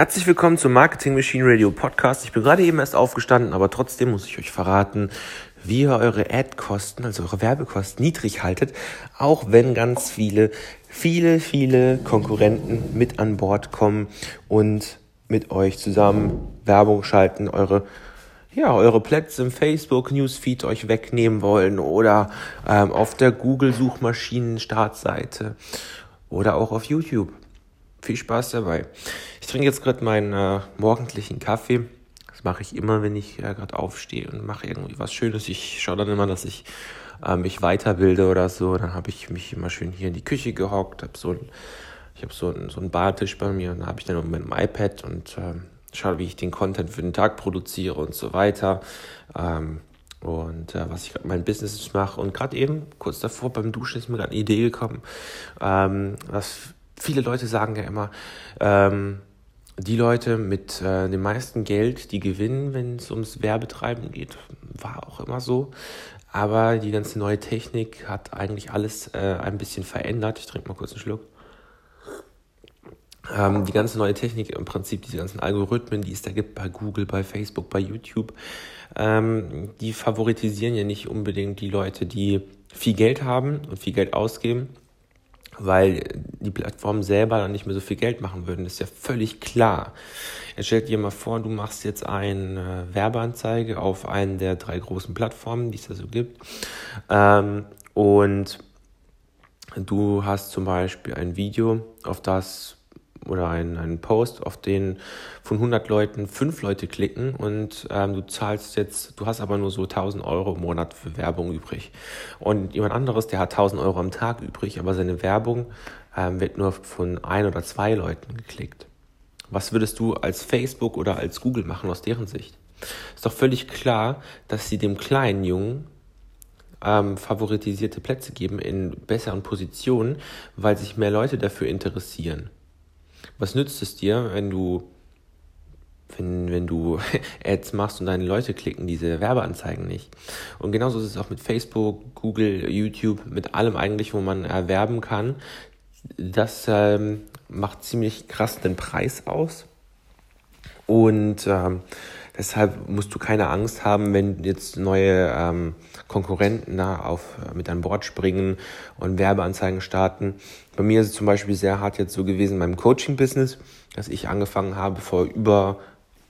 Herzlich willkommen zum Marketing Machine Radio Podcast. Ich bin gerade eben erst aufgestanden, aber trotzdem muss ich euch verraten, wie ihr eure Ad-Kosten, also eure Werbekosten niedrig haltet, auch wenn ganz viele, viele, viele Konkurrenten mit an Bord kommen und mit euch zusammen Werbung schalten, eure ja, eure Plätze im Facebook Newsfeed euch wegnehmen wollen oder ähm, auf der Google Suchmaschinen Startseite oder auch auf YouTube. Viel Spaß dabei. Ich trinke jetzt gerade meinen äh, morgendlichen Kaffee. Das mache ich immer, wenn ich äh, gerade aufstehe und mache irgendwie was Schönes. Ich schaue dann immer, dass ich äh, mich weiterbilde oder so. Dann habe ich mich immer schön hier in die Küche gehockt, habe so ein, ich habe so einen so Bartisch bei mir und da habe ich dann mit dem iPad und äh, schaue, wie ich den Content für den Tag produziere und so weiter. Ähm, und äh, was ich gerade mein Business mache. Und gerade eben, kurz davor beim Duschen, ist mir gerade eine Idee gekommen, ähm, was viele Leute sagen ja immer, ähm, die Leute mit äh, dem meisten Geld, die gewinnen, wenn es ums Werbetreiben geht, war auch immer so. Aber die ganze neue Technik hat eigentlich alles äh, ein bisschen verändert. Ich trinke mal kurz einen Schluck. Ähm, die ganze neue Technik, im Prinzip diese ganzen Algorithmen, die es da gibt bei Google, bei Facebook, bei YouTube, ähm, die favoritisieren ja nicht unbedingt die Leute, die viel Geld haben und viel Geld ausgeben, weil die Plattformen selber dann nicht mehr so viel Geld machen würden. Das ist ja völlig klar. Jetzt stell dir mal vor, du machst jetzt eine Werbeanzeige auf einen der drei großen Plattformen, die es da so gibt. Ähm, und du hast zum Beispiel ein Video, auf das oder einen, einen Post, auf den von 100 Leuten fünf Leute klicken und ähm, du zahlst jetzt, du hast aber nur so 1000 Euro im Monat für Werbung übrig. Und jemand anderes, der hat 1000 Euro am Tag übrig, aber seine Werbung ähm, wird nur von ein oder zwei Leuten geklickt. Was würdest du als Facebook oder als Google machen aus deren Sicht? Ist doch völlig klar, dass sie dem kleinen Jungen ähm, favoritisierte Plätze geben in besseren Positionen, weil sich mehr Leute dafür interessieren. Was nützt es dir, wenn du wenn, wenn du Ads machst und deine Leute klicken diese Werbeanzeigen nicht. Und genauso ist es auch mit Facebook, Google, YouTube, mit allem eigentlich, wo man erwerben kann. Das ähm, macht ziemlich krass den Preis aus. Und ähm, deshalb musst du keine Angst haben, wenn jetzt neue ähm, Konkurrenten da auf, äh, mit an Bord springen und Werbeanzeigen starten. Bei mir ist es zum Beispiel sehr hart jetzt so gewesen in meinem Coaching-Business, dass ich angefangen habe vor über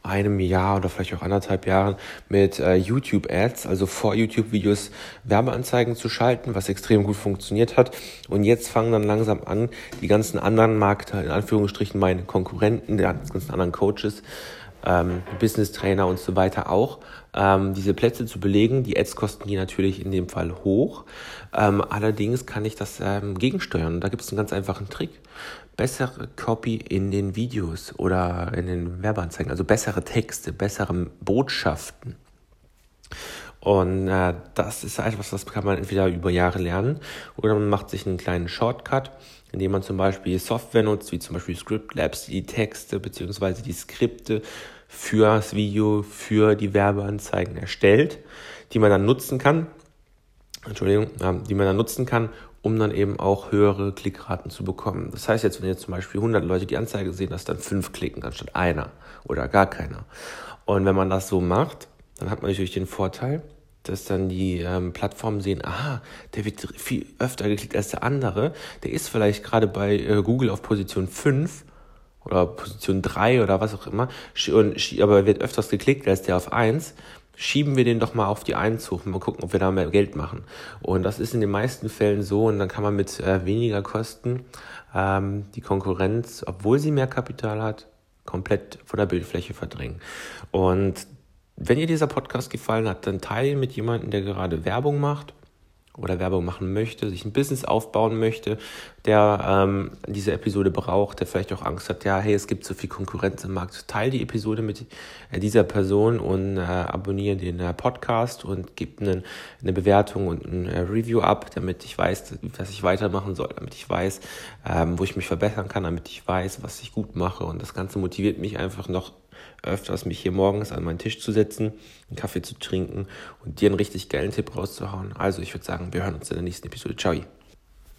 einem Jahr oder vielleicht auch anderthalb Jahren mit äh, YouTube-Ads, also vor YouTube-Videos Werbeanzeigen zu schalten, was extrem gut funktioniert hat. Und jetzt fangen dann langsam an, die ganzen anderen Markter, in Anführungsstrichen meine Konkurrenten, die ganzen anderen Coaches, ähm, Business Trainer und so weiter auch, ähm, diese Plätze zu belegen. Die Ads kosten die natürlich in dem Fall hoch. Ähm, allerdings kann ich das ähm, gegensteuern. Da gibt es einen ganz einfachen Trick. Bessere Copy in den Videos oder in den Werbeanzeigen, also bessere Texte, bessere Botschaften. Und äh, das ist etwas, das kann man entweder über Jahre lernen oder man macht sich einen kleinen Shortcut, indem man zum Beispiel Software nutzt, wie zum Beispiel Scriptlabs, die Texte bzw. die Skripte für das Video, für die Werbeanzeigen erstellt, die man dann nutzen kann. Entschuldigung, äh, die man dann nutzen kann, um dann eben auch höhere Klickraten zu bekommen. Das heißt jetzt, wenn jetzt zum Beispiel 100 Leute die Anzeige sehen, dass dann fünf klicken anstatt einer oder gar keiner. Und wenn man das so macht, dann hat man natürlich den Vorteil, dass dann die ähm, Plattformen sehen, aha, der wird viel öfter geklickt als der andere. Der ist vielleicht gerade bei äh, Google auf Position 5 oder Position 3 oder was auch immer, und, aber wird öfters geklickt als der auf 1. Schieben wir den doch mal auf die 1 hoch und mal gucken, ob wir da mehr Geld machen. Und das ist in den meisten Fällen so und dann kann man mit äh, weniger Kosten ähm, die Konkurrenz, obwohl sie mehr Kapital hat, komplett von der Bildfläche verdrängen. Und wenn dir dieser Podcast gefallen hat, dann teile mit jemandem, der gerade Werbung macht oder Werbung machen möchte, sich ein Business aufbauen möchte, der ähm, diese Episode braucht, der vielleicht auch Angst hat, ja, hey, es gibt so viel Konkurrenz im Markt. Teile die Episode mit äh, dieser Person und äh, abonniere den äh, Podcast und gib eine, eine Bewertung und ein äh, Review ab, damit ich weiß, was ich weitermachen soll, damit ich weiß, ähm, wo ich mich verbessern kann, damit ich weiß, was ich gut mache. Und das Ganze motiviert mich einfach noch öfters, mich hier morgens an meinen Tisch zu setzen, einen Kaffee zu trinken und dir einen richtig geilen Tipp rauszuhauen. Also ich würde sagen, wir hören uns in der nächsten Episode. Ciao.